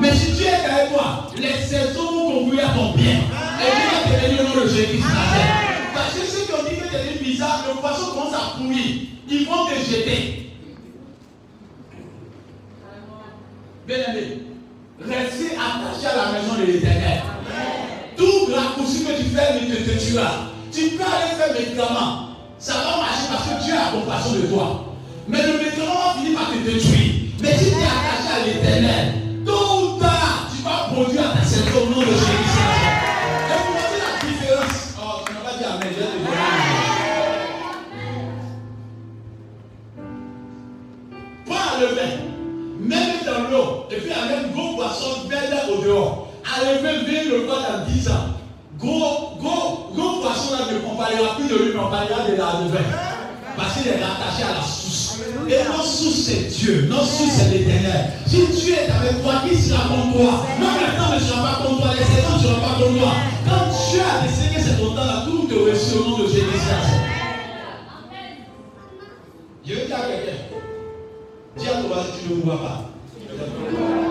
Mais si Dieu est avec toi, les saisons vont concourir à ton bien. Et Dieu va te bénir au nom de Jésus-Christ. de. Parce que ceux qui ont dit que tu es devenu bizarre, le poisson commence à pourrir. Ils vont te jeter. Bien aimé, restez attaché à la maison de l'éternel. Tout raccourci que tu fais ne te, tuera. Tu peux aller faire médicament. Ça va marcher parce que Dieu a compassion de toi. Mais le médicament va finir par te détruire. Mais si tu es attaché à l'éternel, tôt ou tard, tu vas produire ta saison au nom de Jésus. Et puis amène gros poisson, belle au dehors. Arrivez bien le corps dans 10 ans. Gros, gros, gros poisson là ne comparera plus de lui, mais on parlera de la nouvelle. Parce qu'il est rattaché à la source. Et non source c'est Dieu, non source c'est l'éternel. Si Dieu est avec toi, qui sera contre toi Non, maintenant ne sera pas contre toi, les saisons ne seront pas contre toi. Quand Dieu a décidé que c'est ton temps là, tout te reçu au nom de Jésus-Christ. Dieu dit à quelqu'un, dis à toi, tu ne vois pas. Tu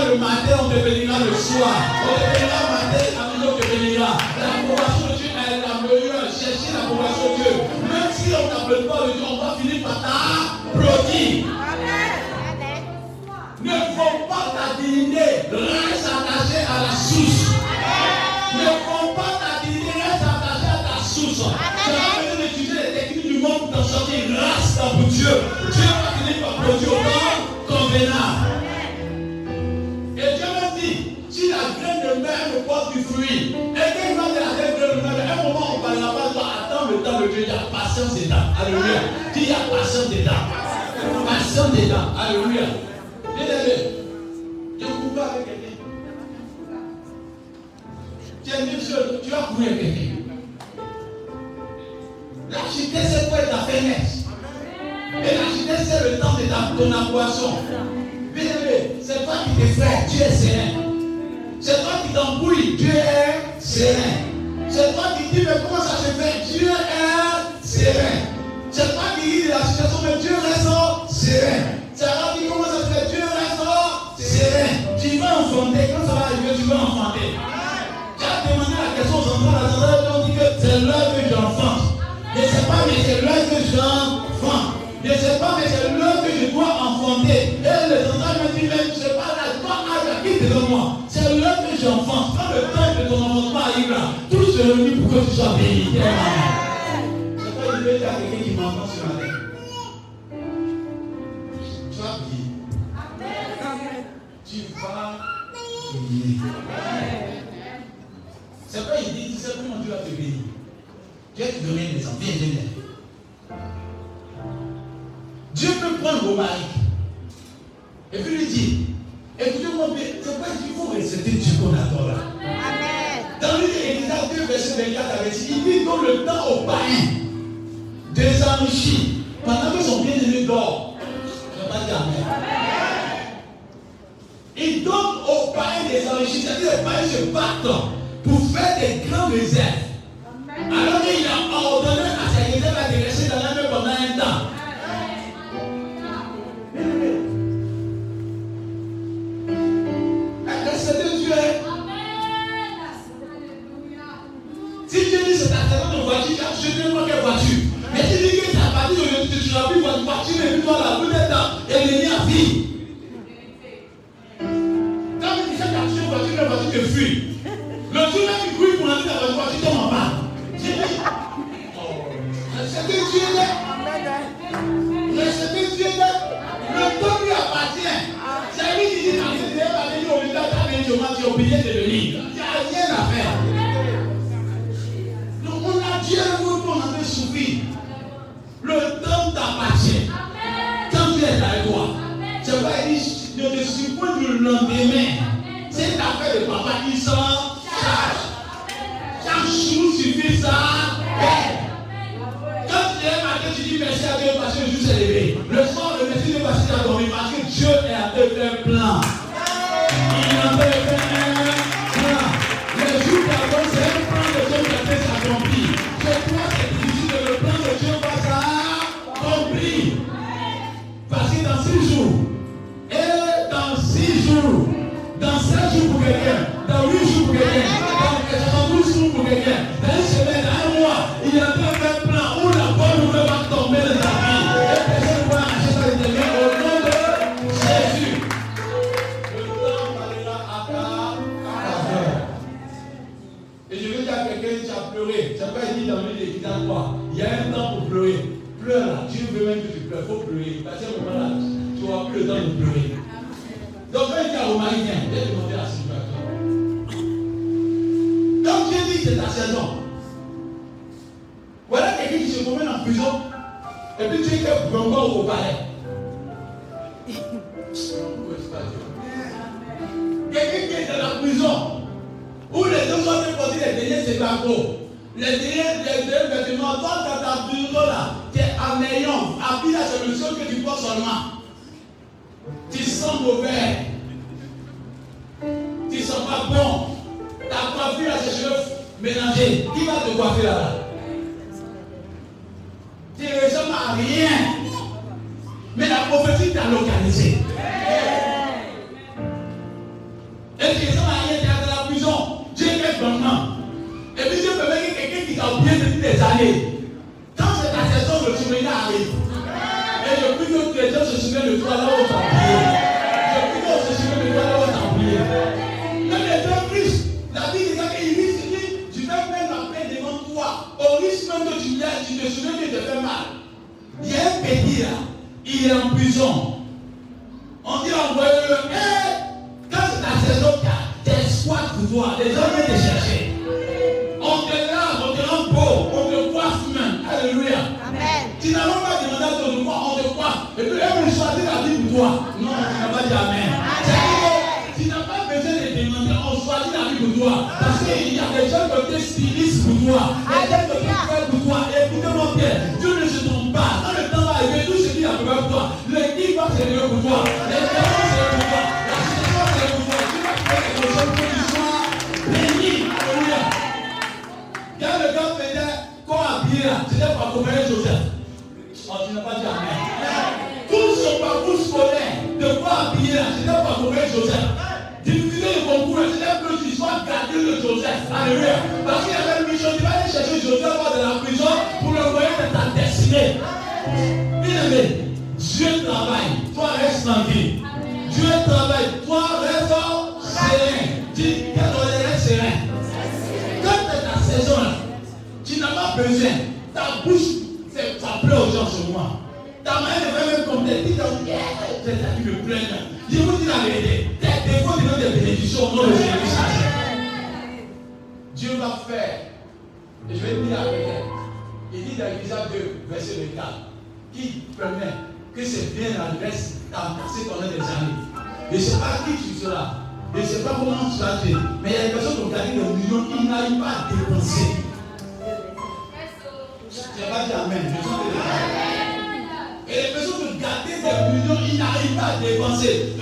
bénira le matin, on te bénira le soir. On te bénira le matin, à midi, on te bénira. L'approbation de Dieu est la meilleure. Cherchez l'approbation de Dieu. Même si on n'applaudit pas de Dieu, on va finir par t'applaudir. Ne faut pas ta dignité, reste attaché à la source. Ne faut pas ta dignité, reste attaché à ta source. Tu as besoin d'utiliser les techniques du monde pour t'en sortir. Reste pour Dieu. Patience dedans. Alléluia. Il y a patience dedans? Patience dedans. Alléluia. Bien aimé, je pas avec quelqu'un? Tu es mieux seul, tu vas courir avec quelqu'un. L'architecte, c'est quoi ta faiblesse? Et l'architecte, c'est le temps de ta, ton approbation. Bien aimé, c'est toi qui t'effraie, tu es serein. C'est toi qui t'embrouille, Dieu est serein. C'est toi qui dis, mais comment ça se fait? Dieu serein. Qui dis de la situation, mais Dieu reste serein. C'est toi qui comment ça se fait Dieu reste serein. Tu vas enfanter, quand ça va arriver, tu vas enfanter. Tu as demandé la question aux enfants, la on dit que c'est l'heure que j'enfante. Je ne sais pas, mais c'est l'heure que j'enfante. Je ne sais pas, mais c'est l'heure que je dois enfanter. Et les enfants me disent, mais je sais pas, là, toi, à qui devant moi C'est l'heure que j'enfante. Quand le temps de ton enfantement arrive là, tout se réunit pour que tu sois béni. Quelqu'un qui m'entend ce matin. Tu vas béni. Tu vas béni. C'est pas il dit, tu sais comment Dieu va te bénir. Dieu te donner des enfants. Viens, viens. Dieu peut prendre vos maris et puis lui dire écoutez-moi c'est pas qu'il faut respecter Dieu qu'on adore là. Dans 2, verset 24 avec il dit donne le temps aux païens enrichir pendant que son bien-aimé dort. Je pas dire Amen. Il donne aux païens des enrichis, c'est-à-dire les païens se battent pour faire des grands réserves. te mène en prison. Et puis tu es bronco au palais. Quelqu'un qui est dans la prison, où les hommes ont déposé les derniers sébaco, les derniers, les derniers vêtements, toi, dans ta prison là, tu es améliorant, appuie la solution que tu portes seulement. Tu sens mauvais. Tu sens pas bon. Ta coiffure a ses cheveux mélangés. Qui va te coiffer là-bas? ne ressemble à rien. Mais la prophétie t'a localisé. Et tu ressembles à rien, tu dans la prison. Dieu est maintenant. Et puis Dieu permet que quelqu'un qui t'a oublié depuis des années, quand c'est ta saison de souvenir arrive, et le plus que les gens se souviennent de toi là-haut, il est en prison. accompagner Joseph. Oh, tu n'as pas dit Amen. Tout ce scolaire de quoi habiller là, c'était pour accompagner Joseph. Difficulté de concours, c'était que tu sois gardé de Joseph. Parce qu'il avait une mission, il va aller chercher Joseph hors de la prison pour l'envoyer dans ta destinée. Bien aimé, Dieu travaille, toi reste tranquille. Mais il y a des personnes qui ont gagné des millions, ils n'arrivent pas à dépenser. Je pas dit Amen. Et les personnes qui ont gagné des millions, ils n'arrivent pas à dépenser.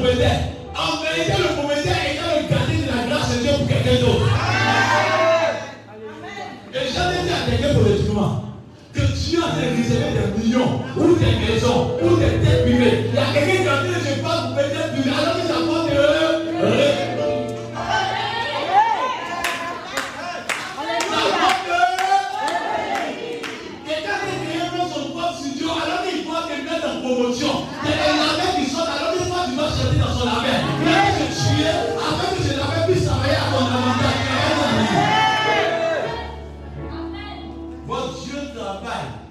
com ele é Dieu travaille.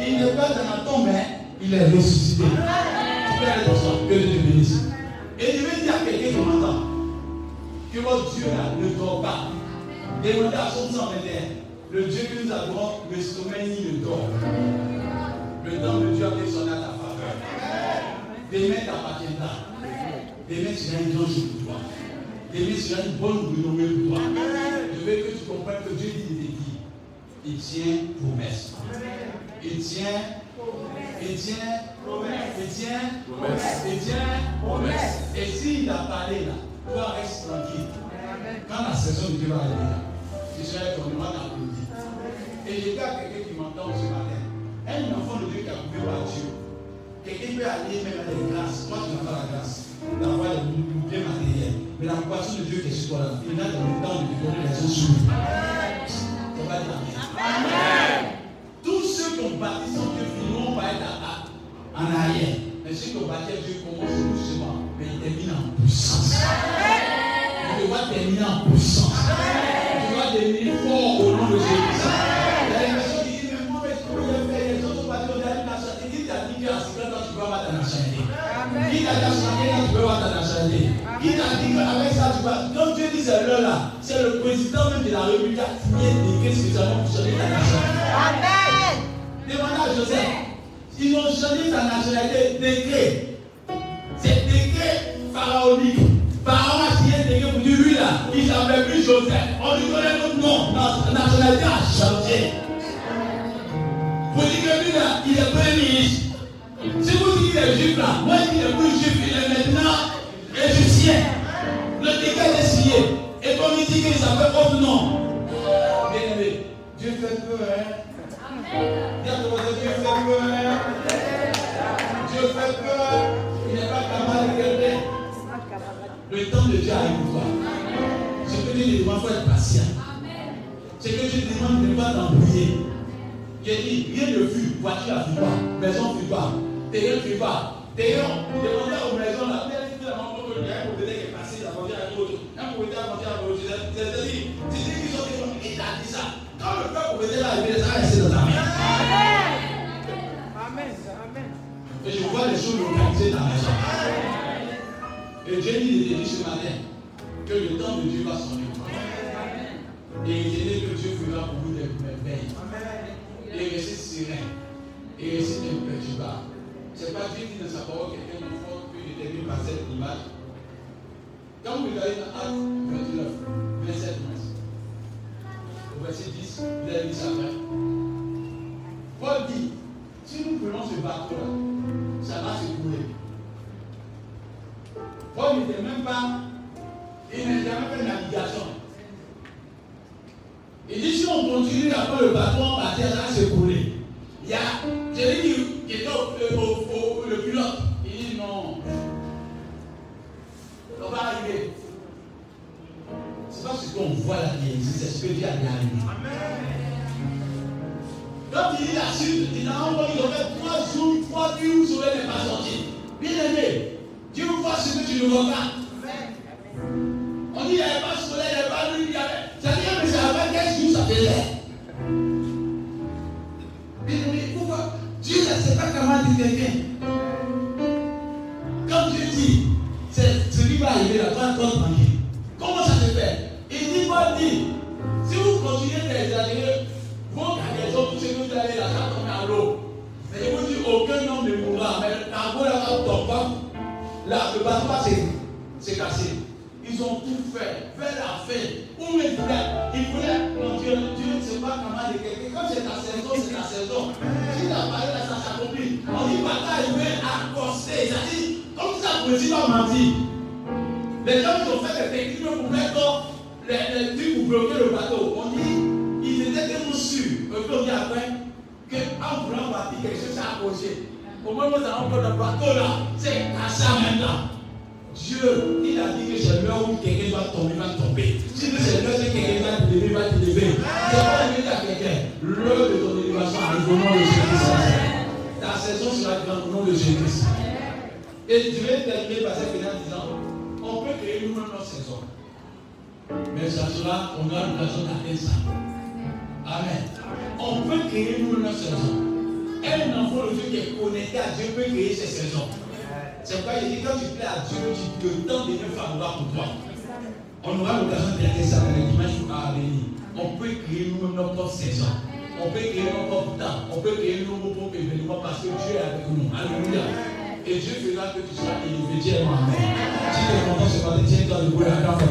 Il n'est pas dans la tombe, hein? il est ressuscité. Tu peux aller dans. Que Dieu te bénisse. Et je vais dire à quelqu'un qui m'entend que votre Dieu là, ne dort pas. Demandez à son sang Le Dieu que nous adorons ne sommeille ni ne dort. Le temps de Dieu a fait sonner à ta faveur. Demain t'appartiendra. Demain sera un grand jour pour toi. Demain sera une bonne renommée pour toi. Je veux que tu comprennes que Dieu dit il tient promesse. Il tient il tient promesse. Il tient. Il tient promesse. Et s'il a parlé là, toi reste tranquille. Quand la saison de Dieu va arriver là, tu seras étonnement d'applaudir. Et j'ai à quelqu'un qui m'entend ce matin. Un enfant de Dieu qui a coupé par Dieu. Quelqu'un peut aller même à des grâces. Toi, tu n'as pas la grâce d'avoir les biens matériels. Mais la poisson de Dieu qui est sur toi là, il a dans le temps de te donner les choses Ça va Amen. Tous ceux qui ont bâti sans Dieu finiront par être en arrière. Mais ceux qui ont bâti Dieu commencent doucement, mais ils terminent en puissance. Tu dois terminer en puissance. Tu dois devenir fort au nom de Jésus. Il y a des personnes qui disent, mais moi, mais comment il a fait Les autres ont bâti, on a une nationalité. Qui t'a dit qu'à 50 ans, tu peux avoir ta nationalité Qui t'a dit qu'à 50 ans, tu peux avoir ta nationalité Qui t'a dit qu'avec ça, tu vas. Quand Dieu dit c'est l'heure là, c'est le président même de la République qui a signé décret spécialement pour changer. Amen. Demandez à Joseph. Ils ont changé sa nationalité décret. C'est décret pharaonique. Pharaon a signé un décret pour dire lui là, il s'appelle plus Joseph. On lui connaît notre nom. La nationalité a changé. Vous dites que lui là, il est premier ministre. Si vous dites qu'il est juif là, moi je dis qu'il est plus juif, il est maintenant égyptien. Le décret est signé. Il dit qu'il s'appelle autre nom. Bien aimé, Dieu fait peu, hein. Dieu fait peur. Dieu fait peur. Il n'est pas capable de quelqu'un. Le temps de Dieu arrive pour toi. Ce que Dieu demande, il faut être patient. Ce que Dieu demande, ne pas t'embrouiller. J'ai dit, rien ne fuit, voiture ne fuit pas, maison ne fuit pas, terrain ne fuit pas. Terrain, demandez aux maisons vous la qui est passé, la frontière à la à. C'est-à-dire, c'est dit qu'ils ont dit, il dit ça. Quand le peuple propriétaire est arrivé, ça va rester dans ta main. Amen. Amen. Et je vois les choses localisées dans la maison. Et Dieu dit, il dit ce matin que le temps de Dieu va sonner. Et il dit que Dieu fera pour vous des merveilles. Et restez serein. Et restez imperturbable. Ce n'est pas Dieu qui dans sa parole quelqu'un de fort que détermine par cette image. Quand vous regardez dans Acte 29, verset 11, au verset 10, vous avez dit ça après. Paul dit, si nous prenons ce bateau-là, ça va s'écouler. Paul n'était même pas, il n'a jamais fait de navigation. Il dit si on continue après le bateau ça va s'écouler. Il y a, je l'ai dit, au, au, qu'on voit qui existe, c'est ce que Dieu a dit arriver. Quand il dit la suite, il a envoyé, ils ont fait trois jours, trois nuits où Soleil n'est pas sorti. Bien aimé, Dieu voit ce que tu ne vois pas. On dit il n'y avait pas de soleil, il n'y avait pas de nuit, il y avait. C'est-à-dire que ça avait 15 jours, ça faisait. Bien aimé, pourquoi Dieu ne sait pas comment dire quelqu'un. Quand Dieu dit, c'est ce qui va arriver là, toi, toi, tranquille. Continuez d'exagérer, vos cargaisons, tout ce que vous allez tombe à l'eau. Mais je vous dis, aucun homme ne mourra. Mais la boue là va tomber. Là, le va s'est cassé. Ils ont tout fait, fait la fête. Où ils voulaient, ils voulaient, non, Dieu, Dieu ne sait pas comment de quelqu'un. Comme c'est ta saison, c'est ta saison. Si la parole là, ça s'accomplit. On dit, bataille, il veut accoster. C'est-à-dire, comme ça, vous ne pas mentir. Les gens qui ont fait des techniques pour mettre les, les trucs pour bloquer le bateau. On dit, ils étaient tellement sûrs, on dit après, qu'en voulant bâtir quelque chose, ça a accroché. Au moment où nous allons prendre le bateau là, c'est à ça maintenant. Dieu, il a dit que c'est l'heure où quelqu'un va tomber, va tomber. Si c'est l'heure où quelqu'un va te lever, va te lever. C'est pas dire à quelqu'un, l'heure de ton élévation arrive au nom de Jésus-Christ. Ta saison sera grande au nom de Jésus-Christ. Et je vais terminer par cette en disant, on peut créer nous-mêmes notre saison. Mais ça sera, on aura l'occasion d'atteindre ça. Amen. On peut créer nous notre saison. Un enfant de Dieu qui est connecté à Dieu peut créer ses saisons. C'est pourquoi il dit quand tu plais à Dieu, tu, le temps devient favorable pour toi. On aura l'occasion de regarder ça dans les dimanches à venir. On peut créer nous notre saison. On peut créer notre temps. On peut créer nos propres événements parce que Dieu est avec nous. Alléluia. Et Dieu fera que tu sois élevé. Si tu es content ce matin, tiens-toi debout acclame ton.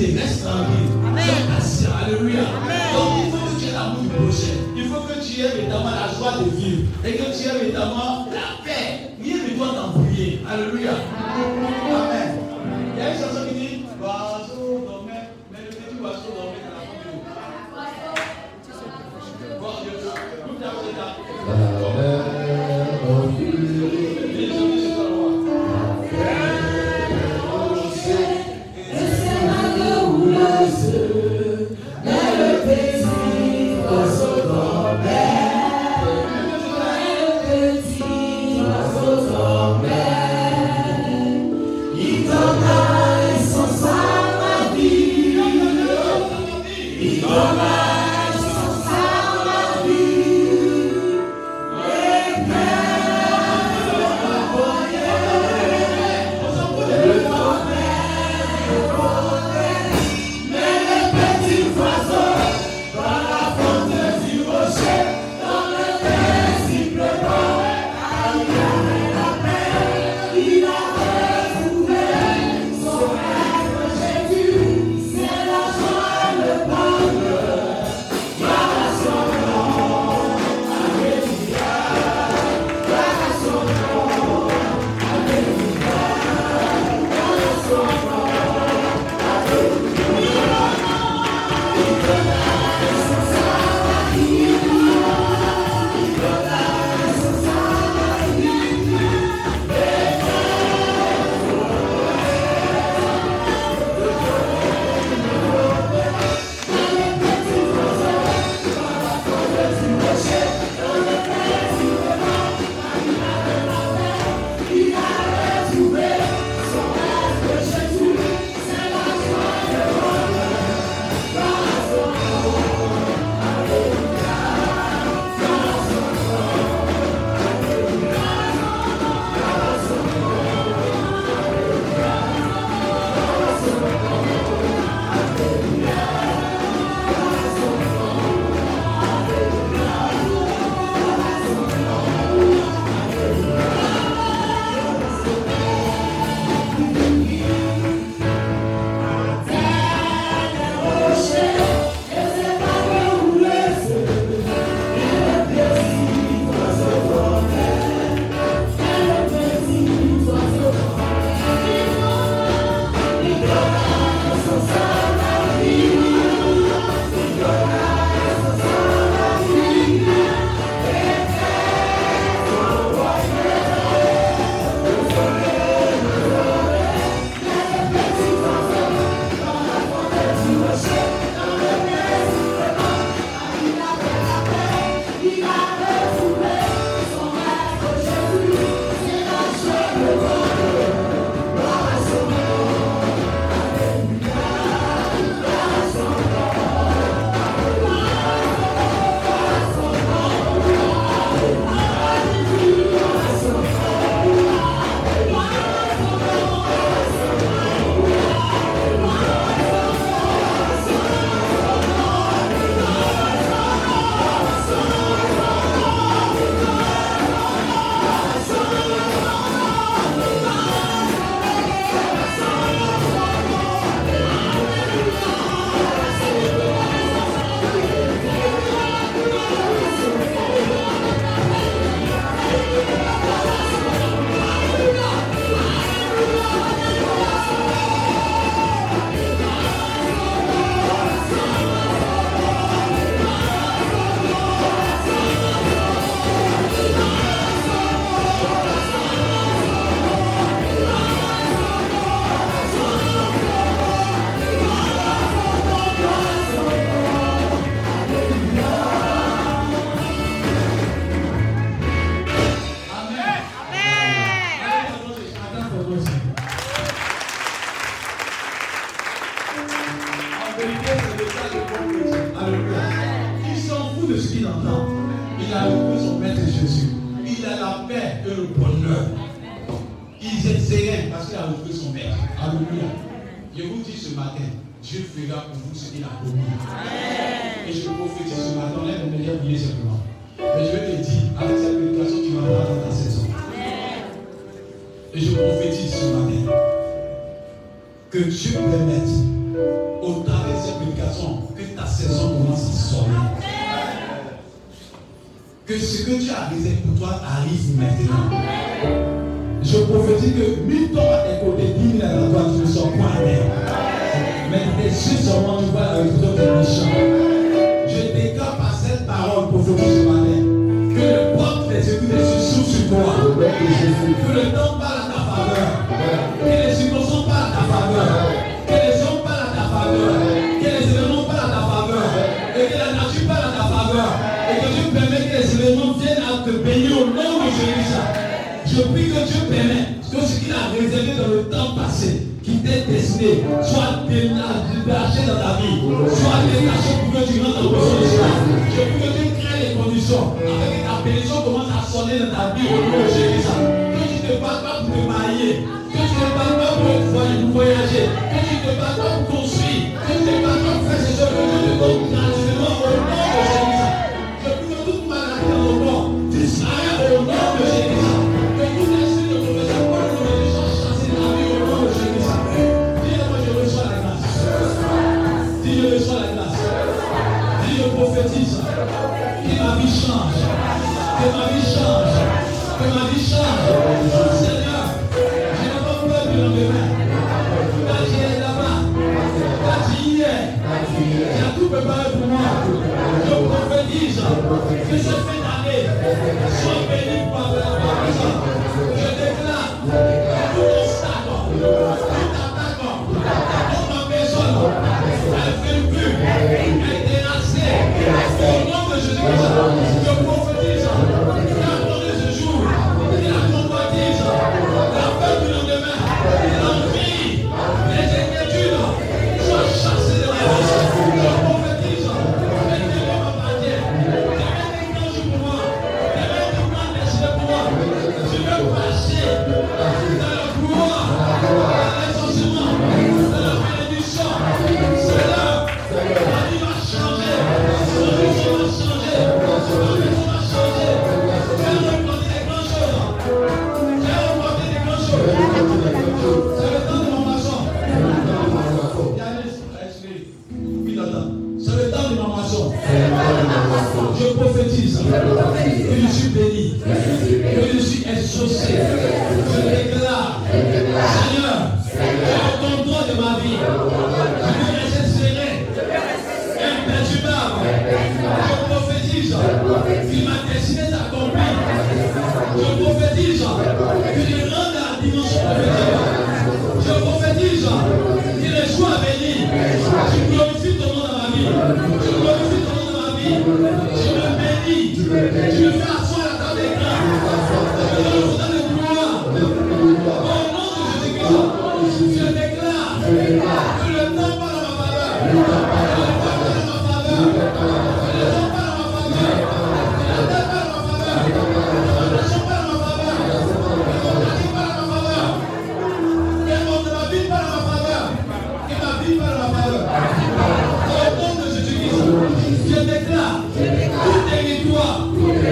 Reste tranquille. Sois patient. Alléluia. Donc il faut que tu aies l'amour du prochain. Il faut que tu aies évidemment la joie de vivre. Et que tu aies évidemment la paix. Rien ne doit t'embrouiller. Alléluia.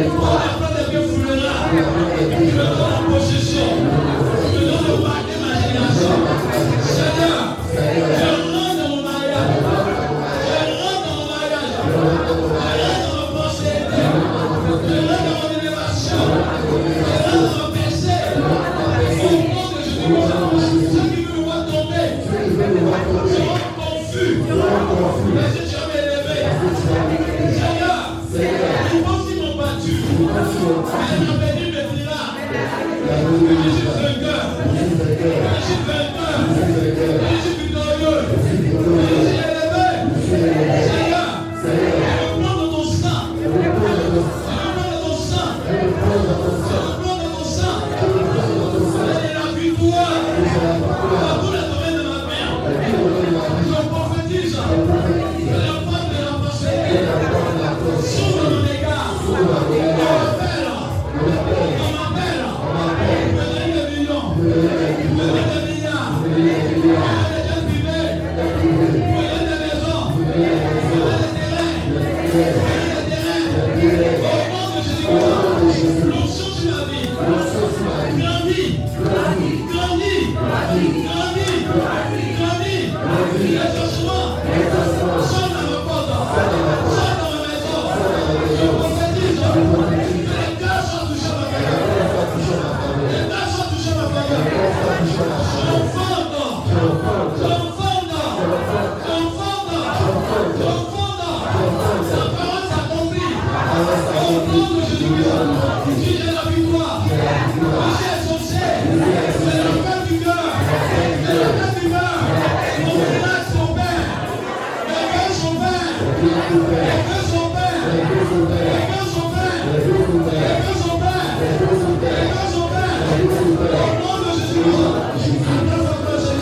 Tout la